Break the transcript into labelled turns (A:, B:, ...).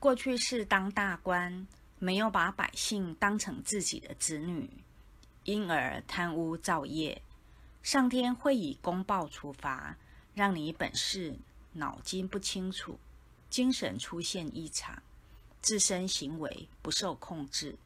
A: 过去是当大官，没有把百姓当成自己的子女，因而贪污造业，上天会以公报处罚，让你本事脑筋不清楚，精神出现异常，自身行为不受控制。